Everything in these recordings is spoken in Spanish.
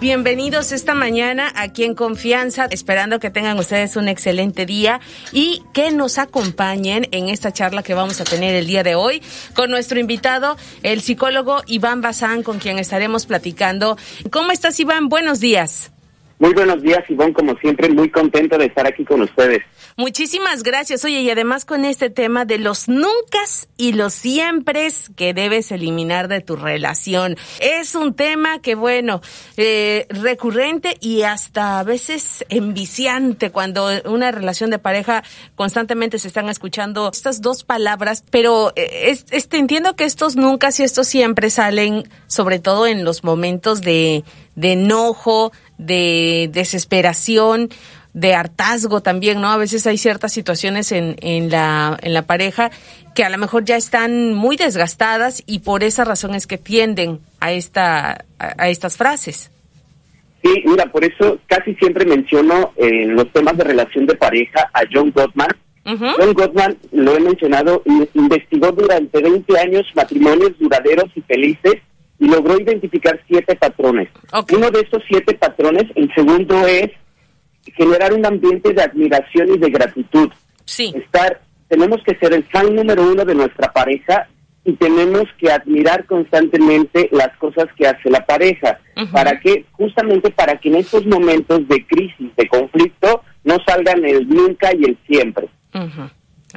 Bienvenidos esta mañana aquí en Confianza, esperando que tengan ustedes un excelente día y que nos acompañen en esta charla que vamos a tener el día de hoy con nuestro invitado, el psicólogo Iván Bazán, con quien estaremos platicando. ¿Cómo estás, Iván? Buenos días. Muy buenos días, Iván, como siempre, muy contento de estar aquí con ustedes. Muchísimas gracias. Oye, y además con este tema de los nunca y los siempre que debes eliminar de tu relación. Es un tema que, bueno, eh, recurrente y hasta a veces enviciante cuando una relación de pareja constantemente se están escuchando estas dos palabras, pero eh, este, entiendo que estos nunca y estos siempre salen sobre todo en los momentos de enojo, de desesperación, de hartazgo también, ¿no? A veces hay ciertas situaciones en, en, la, en la pareja que a lo mejor ya están muy desgastadas y por esa razón es que tienden a, esta, a, estas frases. Sí, mira, por eso casi siempre menciono en los temas de relación de pareja a John Gottman. John Gottman, lo he mencionado, investigó durante 20 años matrimonios duraderos y felices y logró identificar siete patrones. Uno de esos siete patrones, el segundo es generar un ambiente de admiración y de gratitud. Sí. Estar, tenemos que ser el fan número uno de nuestra pareja y tenemos que admirar constantemente las cosas que hace la pareja. ¿Para que Justamente para que en estos momentos de crisis, de conflicto, no salgan el nunca y el siempre.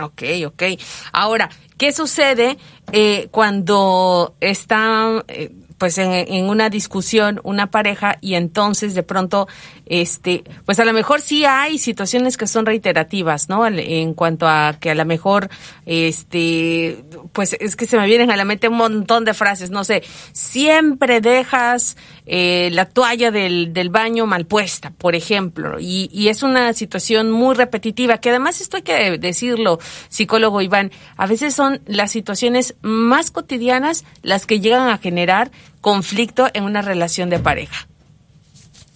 Ok, ok. Ahora, ¿qué sucede eh, cuando está eh, pues en, en, una discusión una pareja y entonces de pronto este pues a lo mejor sí hay situaciones que son reiterativas no en cuanto a que a lo mejor este pues es que se me vienen a la mente un montón de frases no sé siempre dejas eh, la toalla del, del baño mal puesta por ejemplo y, y es una situación muy repetitiva que además esto hay que decirlo psicólogo Iván a veces son las situaciones más cotidianas las que llegan a generar conflicto en una relación de pareja.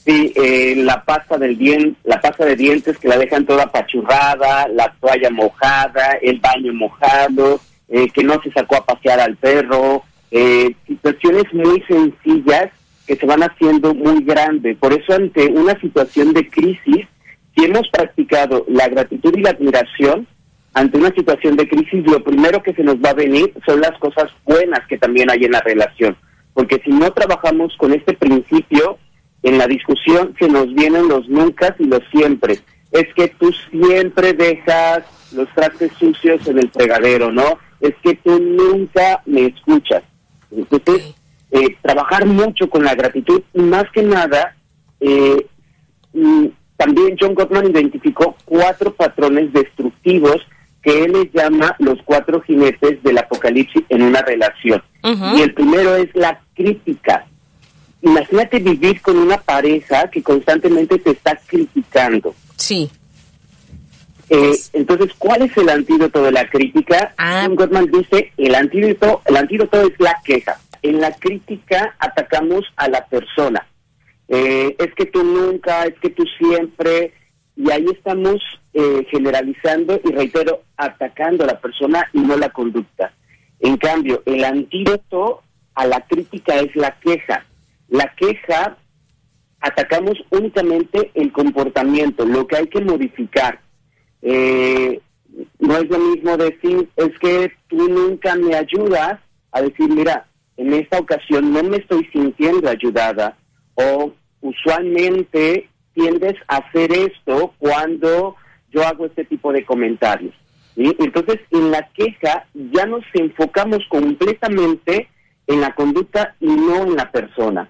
Sí, eh, la pasta del bien, la pasta de dientes que la dejan toda apachurrada, la toalla mojada, el baño mojado, eh, que no se sacó a pasear al perro, eh, situaciones muy sencillas que se van haciendo muy grandes. Por eso ante una situación de crisis, si hemos practicado la gratitud y la admiración, ante una situación de crisis, lo primero que se nos va a venir son las cosas buenas que también hay en la relación porque si no trabajamos con este principio, en la discusión se nos vienen los nunca y los siempre. Es que tú siempre dejas los trastes sucios en el fregadero, ¿no? Es que tú nunca me escuchas. Entonces, eh, trabajar mucho con la gratitud y más que nada, eh, mm, también John Gottman identificó cuatro patrones destructivos que él le llama los cuatro jinetes del apocalipsis en una relación. Y el primero es la crítica. Imagínate vivir con una pareja que constantemente te está criticando. Sí. Eh, entonces, ¿cuál es el antídoto de la crítica? Ah. Gottman dice, el antídoto, el antídoto es la queja. En la crítica atacamos a la persona. Eh, es que tú nunca, es que tú siempre, y ahí estamos eh, generalizando y reitero, atacando a la persona y no la conducta. En cambio, el antídoto a la crítica es la queja. La queja atacamos únicamente el comportamiento, lo que hay que modificar. Eh, no es lo mismo decir, es que tú nunca me ayudas, a decir, mira, en esta ocasión no me estoy sintiendo ayudada, o usualmente tiendes a hacer esto cuando yo hago este tipo de comentarios. Entonces, en la queja ya nos enfocamos completamente en la conducta y no en la persona.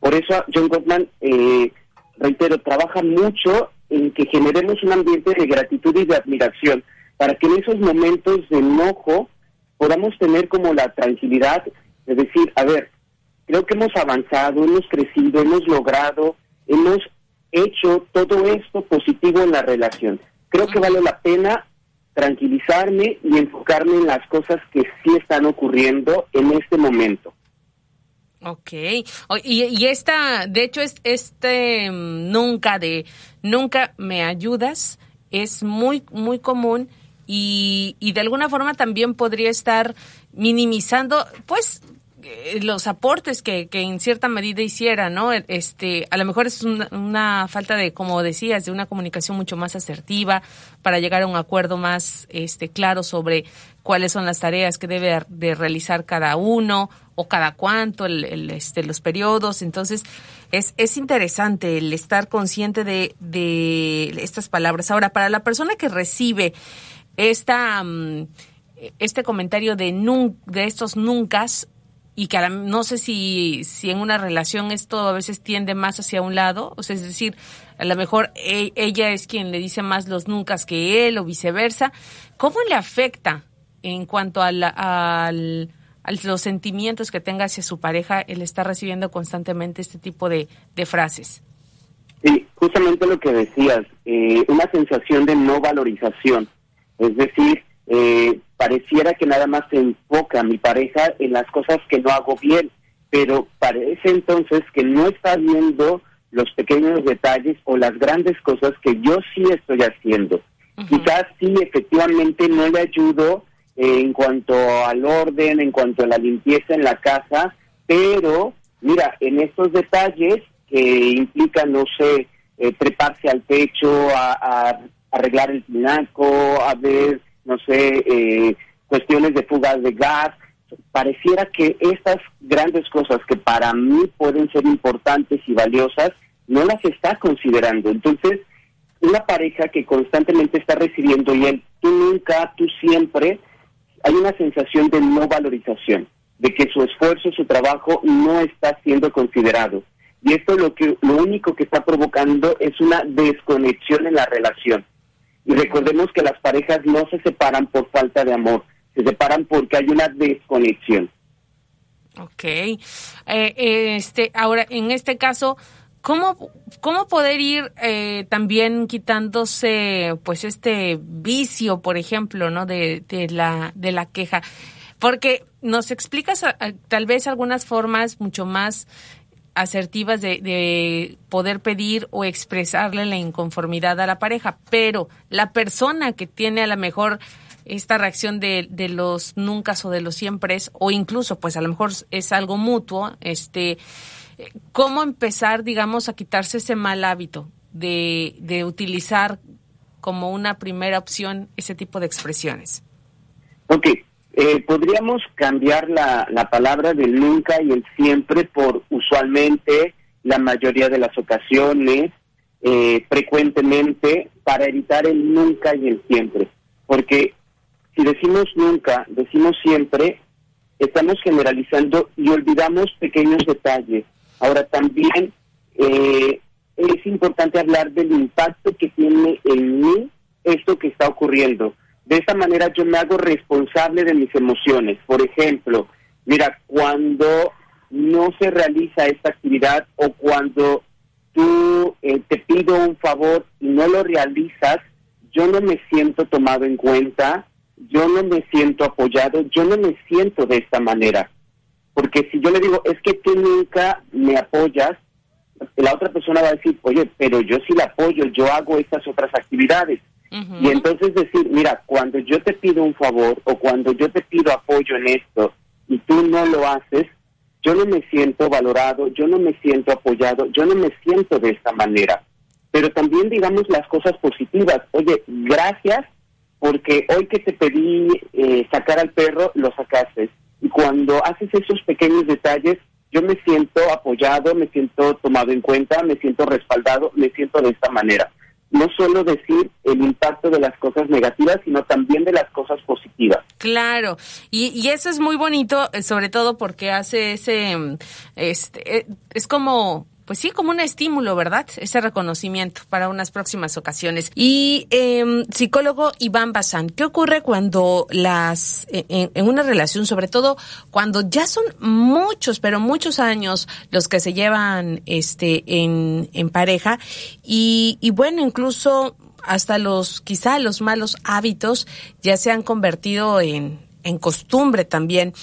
Por eso John Gottman, eh, reitero, trabaja mucho en que generemos un ambiente de gratitud y de admiración para que en esos momentos de enojo podamos tener como la tranquilidad de decir, a ver, creo que hemos avanzado, hemos crecido, hemos logrado, hemos hecho todo esto positivo en la relación. Creo que vale la pena tranquilizarme y enfocarme en las cosas que sí están ocurriendo en este momento. Ok, y, y esta, de hecho, es este mm, nunca de, nunca me ayudas, es muy, muy común y, y de alguna forma también podría estar minimizando, pues, los aportes que, que, en cierta medida hiciera, ¿no? Este, a lo mejor es una, falta de, como decías, de una comunicación mucho más asertiva para llegar a un acuerdo más, este, claro sobre cuáles son las tareas que debe de realizar cada uno o cada cuánto, el, este, los periodos. Entonces, es, es interesante el estar consciente de, estas palabras. Ahora, para la persona que recibe esta, mm, este comentario de, de estos nunca, y que no sé si, si en una relación esto a veces tiende más hacia un lado, o sea, es decir, a lo mejor e, ella es quien le dice más los nunca que él o viceversa. ¿Cómo le afecta en cuanto a, a los sentimientos que tenga hacia su pareja el estar recibiendo constantemente este tipo de, frases? Sí, justamente lo que decías, eh, una sensación de no valorización, es decir, eh, pareciera que nada más se enfoca mi pareja en las cosas que no hago bien, pero parece entonces que no está viendo los pequeños detalles o las grandes cosas que yo sí estoy haciendo. Quizás sí, efectivamente, no le ayudo en cuanto al orden, en cuanto a la limpieza en la casa, pero mira, en estos detalles que implican, no sé, eh, treparse al techo, a, arreglar el tinaco, a ver no sé, eh, cuestiones de fugas de gas. Pareciera que estas grandes cosas que para mí pueden ser importantes y valiosas, no las está considerando. Entonces, una pareja que constantemente está recibiendo y él, tú nunca, tú siempre, hay una sensación de no valorización, de que su esfuerzo, su trabajo no está siendo considerado. Y esto lo que lo único que está provocando es una desconexión en la relación. Y recordemos que las parejas no se separan por falta de amor, se separan porque hay una desconexión. Ok. Eh, este, ahora, en este caso, ¿cómo, cómo poder ir eh, también quitándose, pues, este vicio, por ejemplo, ¿no? De, de, la, de la queja? Porque nos explicas tal vez algunas formas mucho más asertivas de, poder pedir o expresarle la inconformidad a la pareja, pero la persona que tiene a lo mejor esta reacción de, de los nunca o de los siempre o incluso pues a lo mejor es algo mutuo, este, ¿cómo empezar, digamos, a quitarse ese mal hábito de, de utilizar como una primera opción ese tipo de expresiones? Ok, eh, podríamos cambiar la, la palabra del nunca y el siempre por usualmente, la mayoría de las ocasiones, eh, frecuentemente, para evitar el nunca y el siempre. Porque si decimos nunca, decimos siempre, estamos generalizando y olvidamos pequeños detalles. Ahora también eh, es importante hablar del impacto que tiene en mí esto que está ocurriendo de esta manera yo me hago responsable de mis emociones. Por ejemplo, mira, cuando no se realiza esta actividad o cuando tú eh, te pido un favor y no lo realizas, yo no me siento tomado en cuenta, yo no me siento apoyado, yo no me siento de esta manera. Porque si yo le digo, es que tú nunca me apoyas, la otra persona va a decir, oye, pero yo sí la apoyo, yo hago estas otras actividades. Y entonces decir, mira, cuando yo te pido un favor o cuando yo te pido apoyo en esto y tú no lo haces, yo no me siento valorado, yo no me siento apoyado, yo no me siento de esta manera. Pero también digamos las cosas positivas. Oye, gracias porque hoy que te pedí eh, sacar al perro, lo sacaste. Y cuando haces esos pequeños detalles, yo me siento apoyado, me siento tomado en cuenta, me siento respaldado, me siento de esta manera no solo decir el impacto de las cosas negativas, sino también de las cosas positivas. Claro, y, y eso es muy bonito, eh, sobre todo porque hace ese, mm, este, eh, es como pues sí, como un estímulo, ¿verdad? Ese reconocimiento para unas próximas ocasiones. Y eh, psicólogo Iván Bazán, ¿qué ocurre cuando las, en, una relación, sobre todo cuando ya son muchos, pero muchos años los que se llevan este en, en pareja y, y bueno, incluso hasta los, quizá los malos hábitos ya se han convertido en, en costumbre también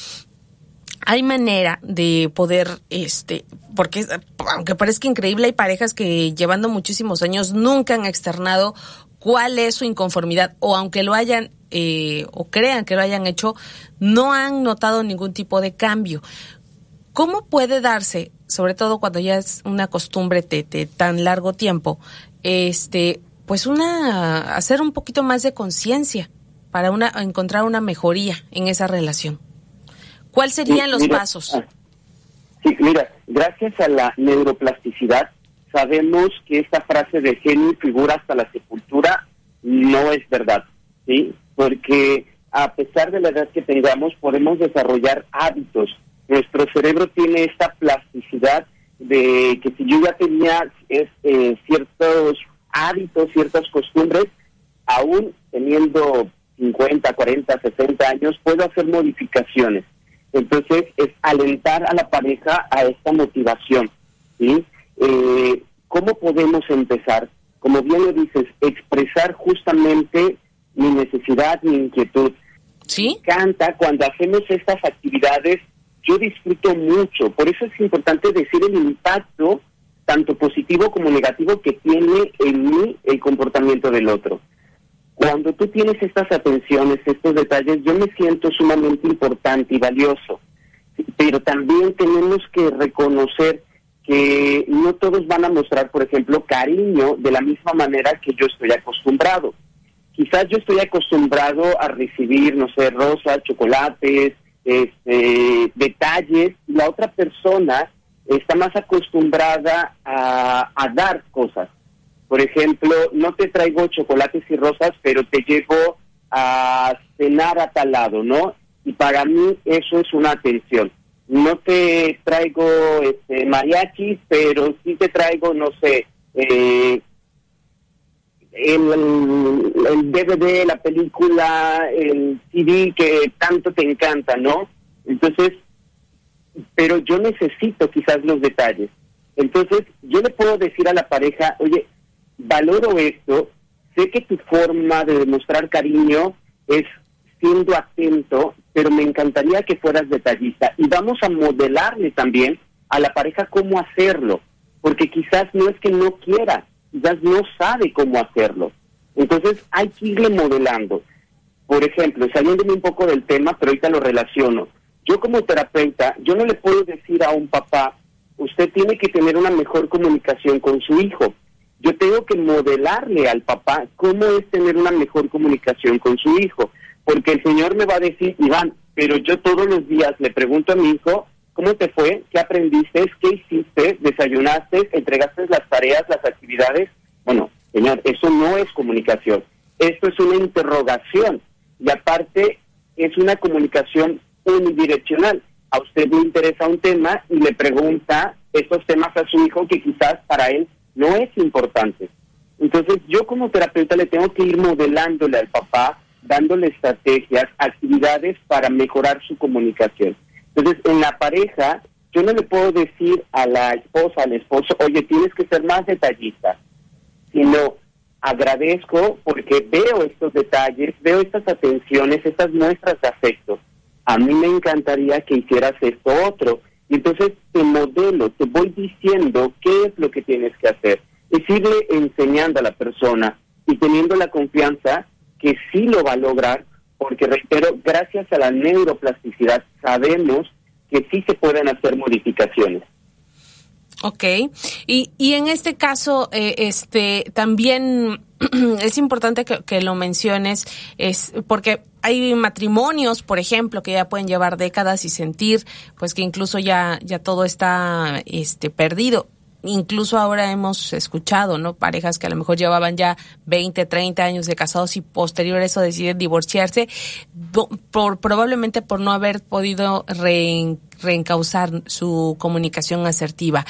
hay manera de poder, este, porque aunque parezca increíble, hay parejas que llevando muchísimos años nunca han externado cuál es su inconformidad o aunque lo hayan eh, o crean que lo hayan hecho, no han notado ningún tipo de cambio. ¿Cómo puede darse, sobre todo cuando ya es una costumbre de, tan largo tiempo, este, pues una, hacer un poquito más de conciencia para una, encontrar una mejoría en esa relación? ¿Cuáles serían los pasos? Ah, sí, mira, gracias a la neuroplasticidad sabemos que esta frase de genio figura hasta la sepultura no es verdad, ¿sí? Porque a pesar de la edad que tengamos, podemos desarrollar hábitos. Nuestro cerebro tiene esta plasticidad de que si yo ya tenía eh, ciertos hábitos, ciertas costumbres, aún teniendo 50, 40, 60 años, puedo hacer modificaciones. Entonces, es alentar a la pareja a esta motivación. ¿sí? Eh, ¿Cómo podemos empezar? Como bien lo dices, expresar justamente mi necesidad, mi inquietud. ¿Sí? Me encanta cuando hacemos estas actividades, yo disfruto mucho. Por eso es importante decir el impacto, tanto positivo como negativo, que tiene en mí el comportamiento del otro. Cuando tú tienes estas atenciones, estos detalles, yo me siento sumamente importante y valioso. Pero también tenemos que reconocer que no todos van a mostrar, por ejemplo, cariño de la misma manera que yo estoy acostumbrado. Quizás yo estoy acostumbrado a recibir, no sé, rosas, chocolates, este, detalles, la otra persona está más acostumbrada a, a dar cosas. Por ejemplo, no te traigo chocolates y rosas, pero te llevo a cenar a tal lado, ¿no? Y para mí eso es una atención no te traigo este, mariachis, pero sí te traigo, no sé, eh, el, el, DVD, la película, el CD que tanto te encanta, ¿no? Entonces, pero yo necesito quizás los detalles. Entonces, yo le puedo decir a la pareja, oye, valoro esto, sé que tu forma de demostrar cariño es siendo atento, pero me encantaría que fueras detallista. Y vamos a modelarle también a la pareja cómo hacerlo, porque quizás no es que no quiera, quizás no sabe cómo hacerlo. Entonces hay que irle modelando. Por ejemplo, saliéndome un poco del tema, pero ahorita lo relaciono. Yo como terapeuta, yo no le puedo decir a un papá, usted tiene que tener una mejor comunicación con su hijo. Yo tengo que modelarle al papá cómo es tener una mejor comunicación con su hijo porque el Señor me va a decir, Iván, pero yo todos los días le pregunto a mi hijo, ¿cómo te fue? ¿Qué aprendiste? ¿Qué hiciste? ¿Desayunaste? ¿Entregaste las tareas, las actividades? Bueno, Señor, eso no es comunicación. Esto es una interrogación. Y aparte, es una comunicación unidireccional. A usted le interesa un tema y le pregunta estos temas a su hijo que quizás para él no es importante. Entonces, yo como terapeuta le tengo que ir modelándole al papá dándole estrategias, actividades para mejorar su comunicación. Entonces, en la pareja, yo no le puedo decir a la esposa, al esposo, oye, tienes que ser más detallista, sino agradezco porque veo estos detalles, veo estas atenciones, estas muestras de afecto. A mí me encantaría que hicieras esto otro. Entonces te modelo, te voy diciendo qué es lo que tienes que hacer. Es irle enseñando a la persona y teniendo la confianza que sí lo va a lograr, porque reitero, gracias a la neuroplasticidad sabemos que sí se pueden hacer modificaciones. Ok, y, y en este caso, eh, este, también es importante que, que, lo menciones, es porque hay matrimonios, por ejemplo, que ya pueden llevar décadas y sentir, pues que incluso ya, ya todo está, este, perdido incluso ahora hemos escuchado, ¿no? Parejas que a lo mejor llevaban ya 20, 30 años de casados y posterior a eso deciden divorciarse, por, probablemente por no haber podido reencauzar su comunicación asertiva.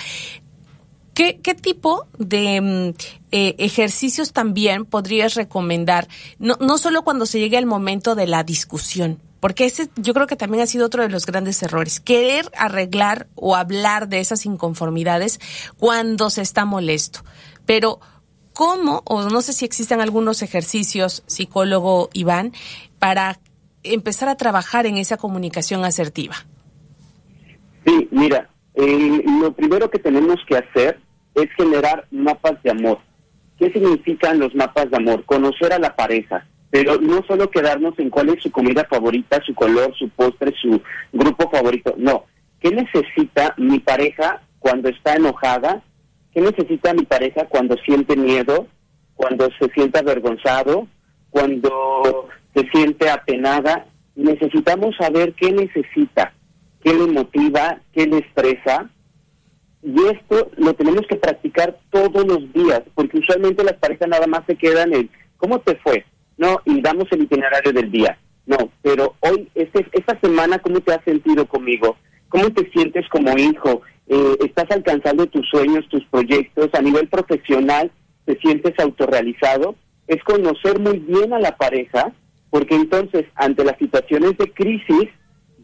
¿Qué, ¿Qué, tipo de mm, eh, ejercicios también podrías recomendar? No, no solo cuando se llegue el momento de la discusión, porque ese yo creo que también ha sido otro de los grandes errores, querer arreglar o hablar de esas inconformidades cuando se está molesto. Pero ¿cómo, o no sé si existen algunos ejercicios, psicólogo Iván, para empezar a trabajar en esa comunicación asertiva? Sí, mira, eh, lo primero que tenemos que hacer es generar mapas de amor. ¿Qué significan los mapas de amor? Conocer a la pareja, pero no solo quedarnos en cuál es su comida favorita, su color, su postre, su grupo favorito, no, ¿qué necesita mi pareja cuando está enojada? ¿Qué necesita mi pareja cuando siente miedo? Cuando se siente avergonzado? Cuando se siente apenada? Necesitamos saber qué necesita, qué le motiva, qué le estresa. Y esto lo tenemos que practicar todos los días, porque usualmente las parejas nada más se quedan en, ¿cómo te fue? No, y damos el itinerario del día. No, pero hoy, este, esta semana, ¿cómo te has sentido conmigo? ¿Cómo te sientes como hijo? Eh, ¿Estás alcanzando tus sueños, tus proyectos? A nivel profesional, ¿te sientes autorrealizado? Es conocer muy bien a la pareja, porque entonces, ante las situaciones de crisis,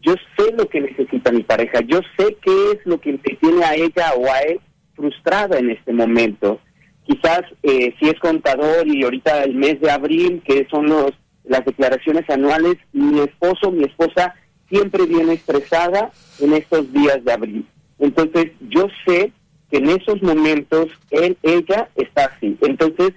yo sé lo que necesita mi pareja, yo sé qué es lo que tiene a ella o a él frustrada en este momento. Quizás eh, si es contador y ahorita el mes de abril, que son los las declaraciones anuales, mi esposo, mi esposa siempre viene estresada en estos días de abril. Entonces, yo sé que en esos momentos él, ella está así. Entonces,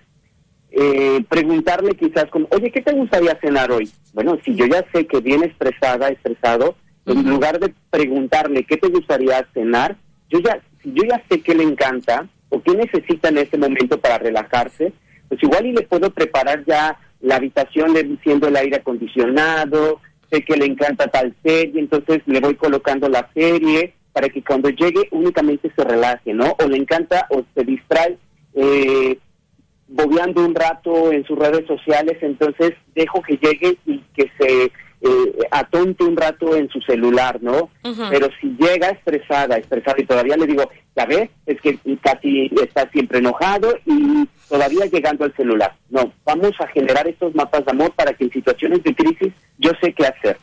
eh, preguntarle quizás como, oye, ¿qué te gustaría cenar hoy? Bueno, si yo ya sé que viene estresada, estresado, en lugar de preguntarle qué te gustaría cenar, yo ya, yo ya sé qué le encanta o qué necesita en ese momento para relajarse, pues igual y le puedo preparar ya la habitación le diciendo el aire acondicionado, sé que le encanta tal serie, entonces le voy colocando la serie para que cuando llegue únicamente se relaje, ¿no? O le encanta o se distrae eh, bobeando un rato en sus redes sociales, entonces dejo que llegue y que se eh, atonte un rato en su celular, ¿no? Pero si llega estresada, estresada y todavía le digo, ya ves, es que casi está siempre enojado y todavía llegando al celular. No, vamos a generar estos mapas de amor para que en situaciones de crisis yo sé qué hacer.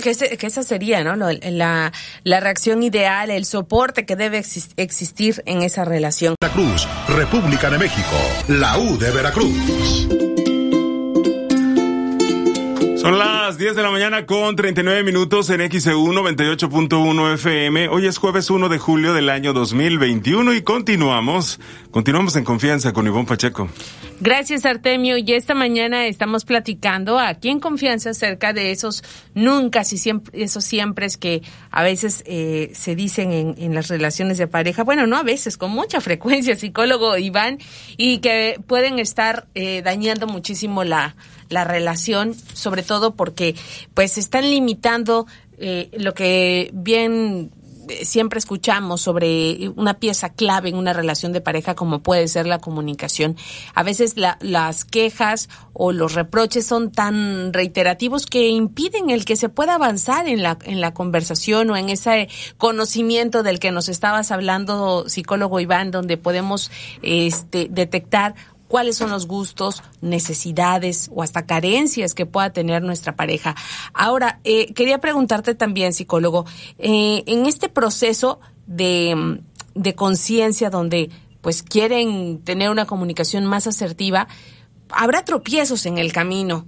Que esa sería, ¿no? La, la reacción ideal, el soporte que debe existir en esa relación. Veracruz, República de México, la U de Veracruz. Son las 10 de la mañana con 39 minutos en XEU 98.1 FM. Hoy es jueves 1 de julio del año 2021 y continuamos, continuamos en confianza con Ivonne Pacheco. Gracias Artemio y esta mañana estamos platicando aquí en confianza acerca de esos nunca y siempre, esos siempre es que a veces eh, se dicen en, en las relaciones de pareja, bueno, no a veces, con mucha frecuencia, psicólogo Iván, y que pueden estar eh, dañando muchísimo la la relación, sobre todo porque pues están limitando eh, lo que bien eh, siempre escuchamos sobre una pieza clave en una relación de pareja como puede ser la comunicación. A veces las quejas o los reproches son tan reiterativos que impiden el que se pueda avanzar en la, en la conversación o en ese conocimiento del que nos estabas hablando, psicólogo Iván, donde podemos este, detectar cuáles son los gustos, necesidades o hasta carencias que pueda tener nuestra pareja. Ahora, eh, quería preguntarte también, psicólogo, eh, en este proceso de, de conciencia donde pues quieren tener una comunicación más asertiva, habrá tropiezos en el camino.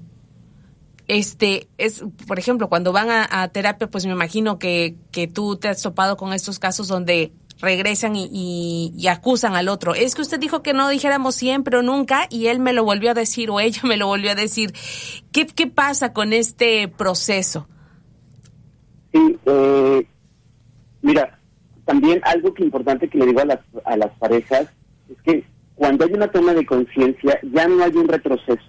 Este es, por ejemplo, cuando van a, a terapia, pues me imagino que, que tú te has topado con estos casos donde regresan y, acusan al otro. Es que usted dijo que no dijéramos siempre o nunca y él me lo volvió a decir o ella me lo volvió a decir. ¿Qué, qué pasa con este proceso? Sí, eh, mira, también algo que importante que le digo a las, a las parejas es que cuando hay una toma de conciencia ya no hay un retroceso.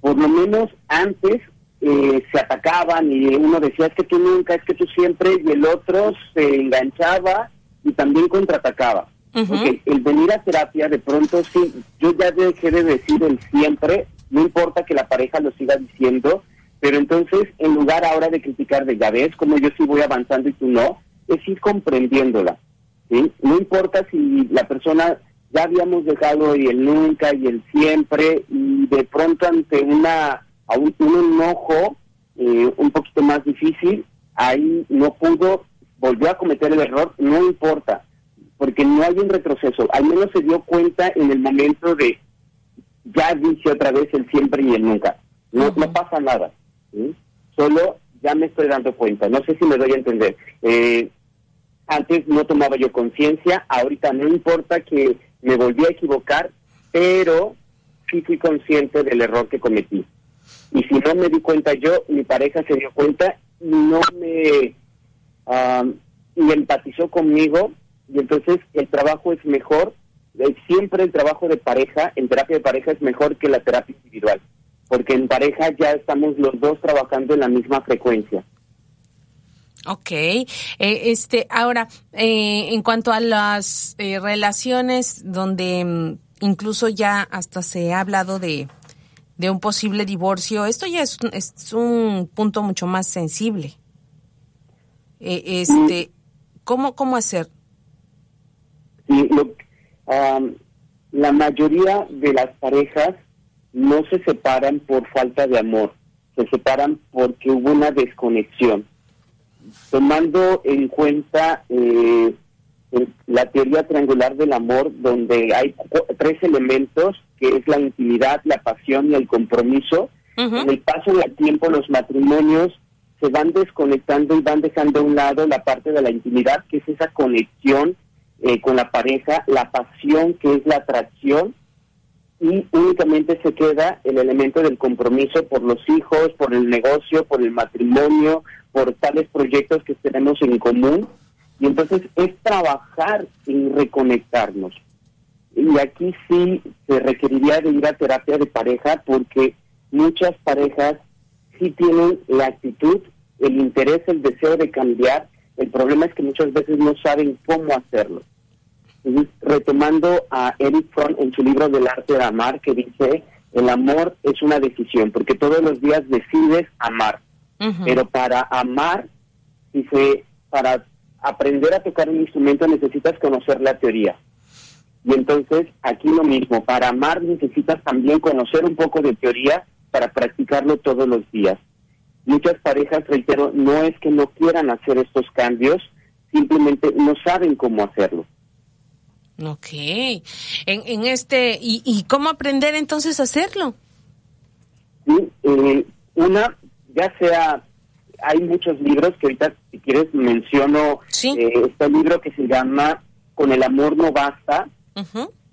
Por lo menos antes eh, se atacaban y uno decía es que tú nunca, es que tú siempre y el otro se enganchaba y también contraatacaba. Porque el venir a terapia, de pronto sí, yo ya dejé de decir el siempre, no importa que la pareja lo siga diciendo, pero entonces en lugar ahora de criticar de ya ves como yo sí voy avanzando y tú no, es ir comprendiéndola. ¿sí? No importa si la persona ya habíamos dejado y el nunca y el siempre y de pronto ante una un, un enojo eh, un poquito más difícil, ahí no pudo volvió a cometer el error, no importa, porque no hay un retroceso. Al menos se dio cuenta en el momento de, ya dice otra vez el siempre y el nunca. No, no pasa nada. Solo ya me estoy dando cuenta. No sé si me doy a entender. Eh, antes no tomaba yo conciencia, ahorita no importa que me volví a equivocar, pero sí fui consciente del error que cometí. Y si no me di cuenta yo, mi pareja se dio cuenta y no me conmigo y entonces el trabajo es mejor. Eh, siempre el trabajo de pareja, en terapia de pareja es mejor que la terapia individual, porque en pareja ya estamos los dos trabajando en la misma frecuencia. Ok, eh, este, ahora, eh, en cuanto a las eh, relaciones donde mm, incluso ya hasta se ha hablado de, de un posible divorcio, esto ya es, es un punto mucho más sensible. Este, ¿cómo, ¿Cómo hacer? Sí, la mayoría de las parejas no se separan por falta de amor, se separan porque hubo una desconexión tomando en cuenta eh, la teoría triangular del amor, donde hay tres elementos, que es la intimidad, la pasión y el compromiso. En el paso del tiempo, los matrimonios se van desconectando y van dejando a un lado la parte de la intimidad, que es esa conexión eh, con la pareja, la pasión, que es la atracción, y únicamente se queda el elemento del compromiso por los hijos, por el negocio, por el matrimonio, por tales proyectos que tenemos en común. Y entonces es trabajar y reconectarnos. Y aquí sí se requeriría de ir a terapia de pareja porque muchas parejas sí tienen la actitud, el interés, el deseo de cambiar. El problema es que muchas veces no saben cómo hacerlo retomando a Eric Fromm en su libro del arte de amar, que dice, el amor es una decisión, porque todos los días decides amar. Pero para amar, dice, para aprender a tocar un instrumento necesitas conocer la teoría. Y entonces, aquí lo mismo, para amar necesitas también conocer un poco de teoría para practicarlo todos los días. Muchas parejas, reitero, no es que no quieran hacer estos cambios, simplemente no saben cómo hacerlo. Ok. En, en este, ¿y, cómo aprender entonces a hacerlo? Sí, eh, una, ya sea, hay muchos libros que ahorita, si quieres, menciono eh, este libro que se llama Con el amor no basta,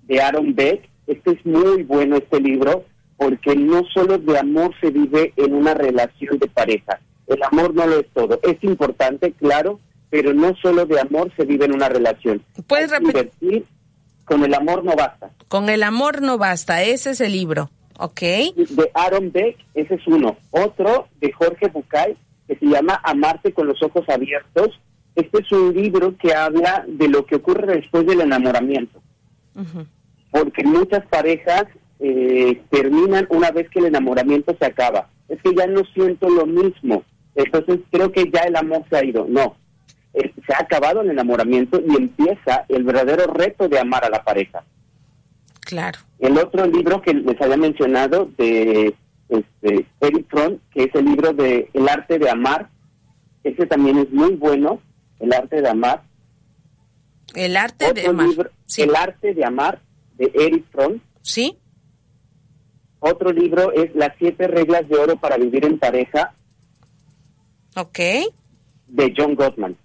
de Aaron Beck. Este es muy bueno, este libro, porque no solo de amor se vive en una relación de pareja. El amor no lo es todo. Es importante, claro, pero no solo de amor se vive en una relación. ¿Puedes repetir? Con el amor no basta. Con el amor no basta, ese es el libro, ¿ok? De Aaron Beck, ese es uno. Otro de Jorge Bucay, que se llama Amarte con los ojos abiertos. Este es un libro que habla de lo que ocurre después del enamoramiento. Porque muchas parejas eh, terminan una vez que el enamoramiento se acaba. Es que ya no siento lo mismo. Entonces creo que ya el amor se ha ido. No, se ha acabado el enamoramiento y empieza el verdadero reto de amar a la pareja. Claro. El otro libro que les había mencionado de este, Eric Fromm, que es el libro de El arte de amar, ese también es muy bueno, El arte de amar. El arte de amar. El arte de amar de Eric Fromm. Sí. Otro libro es Las siete reglas de oro para vivir en pareja. Ok. De John Gottman.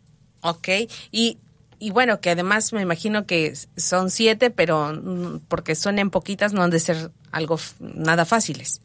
Ok, y, y bueno, que además me imagino que son siete, pero mm, porque son en poquitas no han de ser algo nada fáciles.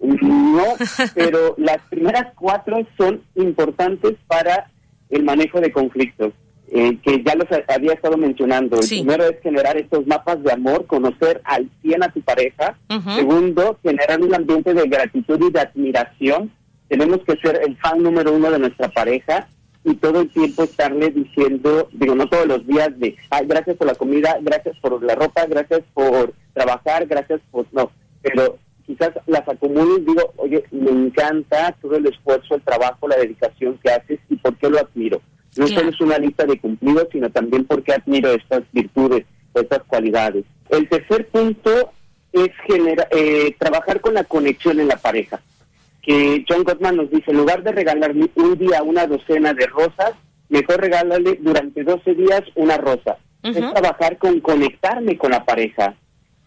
No, pero las primeras cuatro son importantes para el manejo de conflictos, eh, que ya los había estado mencionando. El primero es generar estos mapas de amor, conocer al 100 a tu pareja. Segundo, generar un ambiente de gratitud y de admiración. Tenemos que ser el fan número uno de nuestra pareja y todo el tiempo estarle diciendo, digo, no todos los días de, ay, gracias por la comida, gracias por la ropa, gracias por trabajar, gracias por, no, pero quizás las acumules, digo, oye, me encanta todo el esfuerzo, el trabajo, la dedicación que haces y por qué lo admiro. No solo es una lista de cumplidos, sino también porque admiro estas virtudes, estas cualidades. El tercer punto es genera, eh, trabajar con la conexión en la pareja que John Gottman nos dice, en lugar de regalarme un día una docena de rosas, mejor regálale durante 12 días una rosa. Es trabajar con conectarme con la pareja.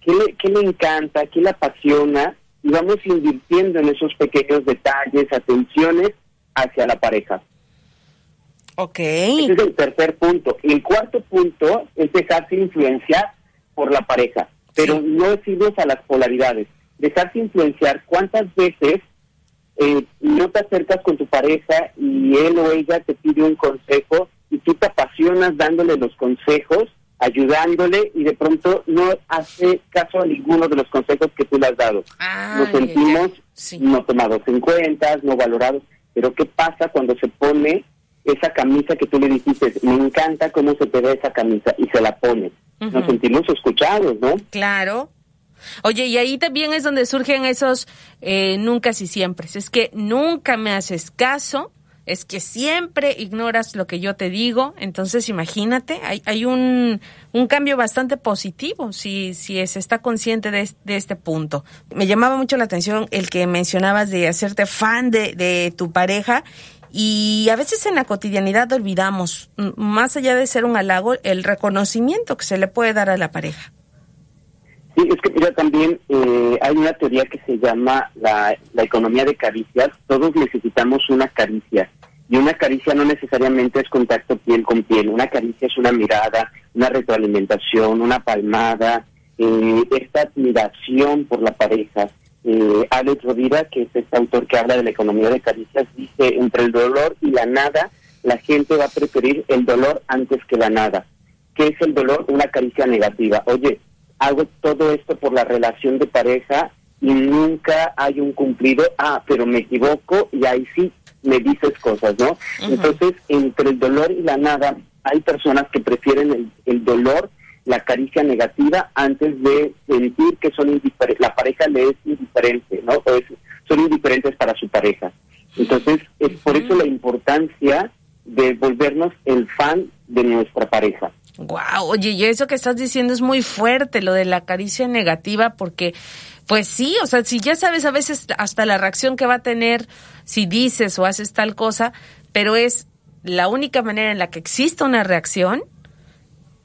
¿Qué le, ¿Qué le encanta? ¿Qué le apasiona? Y vamos invirtiendo en esos pequeños detalles, atenciones hacia la pareja. Ok. Ese es el tercer punto. El cuarto punto es dejarse influenciar por la pareja, pero no decirnos a las polaridades. Dejarse influenciar cuántas veces eh, no te acercas con tu pareja y él o ella te pide un consejo y tú te apasionas dándole los consejos, ayudándole y de pronto no hace caso a ninguno de los consejos que tú le has dado. Nos sentimos no tomados en cuenta, no valorados. Pero ¿qué pasa cuando se pone esa camisa que tú le dijiste? Me encanta cómo se te ve esa camisa y se la pone. Nos sentimos escuchados, ¿no? Claro. Oye, y ahí también es donde surgen esos eh, nunca y siempre. Es que nunca me haces caso, es que siempre ignoras lo que yo te digo. Entonces, imagínate, hay, hay un, un cambio bastante positivo si, si se está consciente de, de, este punto. Me llamaba mucho la atención el que mencionabas de hacerte fan de, de tu pareja. Y a veces en la cotidianidad olvidamos, más allá de ser un halago, el reconocimiento que se le puede dar a la pareja. Sí, es que mira, también eh, hay una teoría que se llama la, la economía de caricias. Todos necesitamos una caricia. Y una caricia no necesariamente es contacto piel con piel. Una caricia es una mirada, una retroalimentación, una palmada, eh, esta admiración por la pareja. Eh, Alex Rovira, que es este autor que habla de la economía de caricias, dice, entre el dolor y la nada, la gente va a preferir el dolor antes que la nada. ¿Qué es el dolor? Una caricia negativa. Oye, hago todo esto por la relación de pareja y nunca hay un cumplido, ah, pero me equivoco y ahí sí me dices cosas, ¿no? Entonces, entre el dolor y la nada, hay personas que prefieren el, dolor, la caricia negativa, antes de sentir que son la pareja le es indiferente, ¿no? O son indiferentes para su pareja. Entonces, es por eso la importancia de volvernos el fan de nuestra pareja. Wow, oye, y eso que estás diciendo es muy fuerte, lo de la caricia negativa, porque pues sí, o sea, si ya sabes a veces hasta la reacción que va a tener si dices o haces tal cosa, pero es la única manera en la que existe una reacción,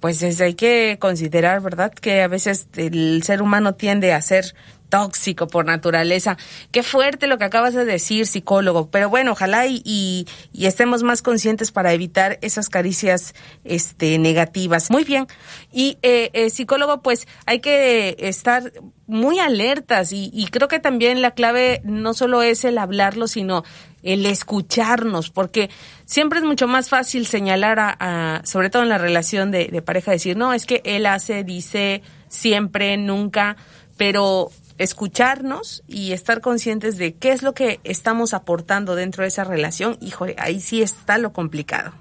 pues es, hay que considerar, ¿verdad? Que a veces el ser humano tiende a ser tóxico por naturaleza. Qué fuerte lo que acabas de decir, psicólogo. Pero bueno, ojalá y, y, estemos más conscientes para evitar esas caricias este, negativas. Muy bien. Y eh, eh, psicólogo, pues hay que estar muy alertas y, y creo que también la clave no solo es el hablarlo, sino el escucharnos, porque siempre es mucho más fácil señalar a, sobre todo en la relación de, de, pareja, decir, no, es que él hace, dice, siempre, nunca, pero escucharnos y estar conscientes de qué es lo que estamos aportando dentro de esa relación, híjole, ahí sí está lo complicado.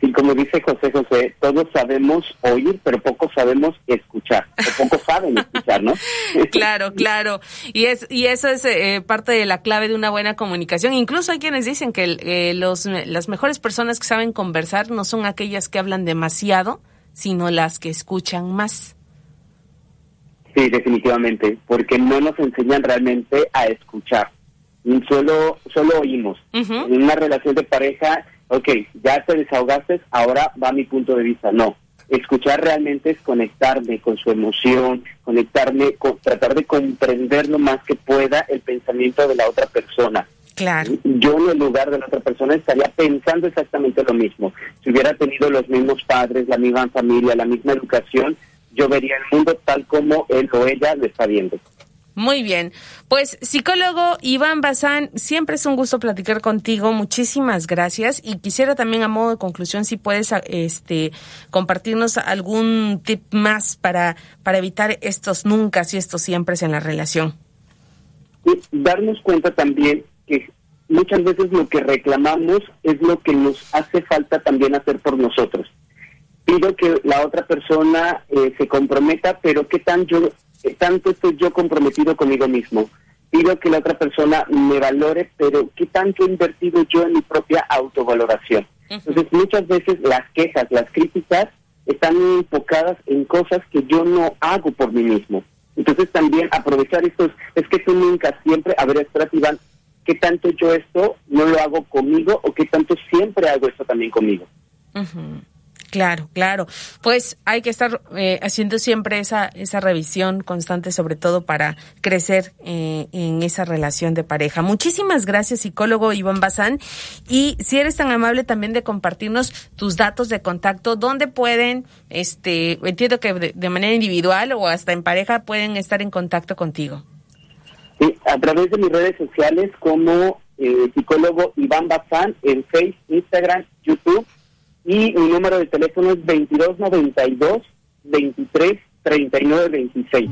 Sí, como dice José José, todos sabemos oír, pero poco sabemos escuchar, o poco saben escuchar, ¿no? claro, claro. Y es y eso es eh, parte de la clave de una buena comunicación. Incluso hay quienes dicen que eh, los, las mejores personas que saben conversar no son aquellas que hablan demasiado, sino las que escuchan más. Sí, definitivamente, porque no nos enseñan realmente a escuchar. Solo, solo oímos. En una relación de pareja, ok, ya te desahogaste, ahora va mi punto de vista. No, escuchar realmente es conectarme con su emoción, conectarme, con, tratar de comprender lo más que pueda el pensamiento de la otra persona. Claro. Yo en el lugar de la otra persona estaría pensando exactamente lo mismo. Si hubiera tenido los mismos padres, la misma familia, la misma educación, yo vería el mundo tal como él o ella lo está viendo. Muy bien. Pues psicólogo Iván Bazán, siempre es un gusto platicar contigo. Muchísimas gracias. Y quisiera también a modo de conclusión si puedes este compartirnos algún tip más para, para evitar estos nunca y estos siempre en la relación. Y darnos cuenta también que muchas veces lo que reclamamos es lo que nos hace falta también hacer por nosotros pido que la otra persona eh, se comprometa, pero ¿qué tan yo, tanto estoy yo comprometido conmigo mismo? Pido que la otra persona me valore, pero ¿qué tanto he invertido yo en mi propia autovaloración? Entonces, muchas veces las quejas, las críticas están enfocadas en cosas que yo no hago por mí mismo. Entonces, también aprovechar estos, es que tú nunca siempre, a ver, espérate, Iván, ¿qué tanto yo esto no lo hago conmigo o qué tanto siempre hago esto también conmigo? Claro, claro. Pues hay que estar eh, haciendo siempre esa, esa revisión constante, sobre todo para crecer eh, en esa relación de pareja. Muchísimas gracias, psicólogo Iván Bazán. Y si eres tan amable también de compartirnos tus datos de contacto, ¿dónde pueden, este, entiendo que de, manera individual o hasta en pareja pueden estar en contacto contigo? Sí, a través de mis redes sociales como eh, psicólogo Iván Bazán en Facebook, Instagram, YouTube y mi número de teléfono es 2292 23 39 26.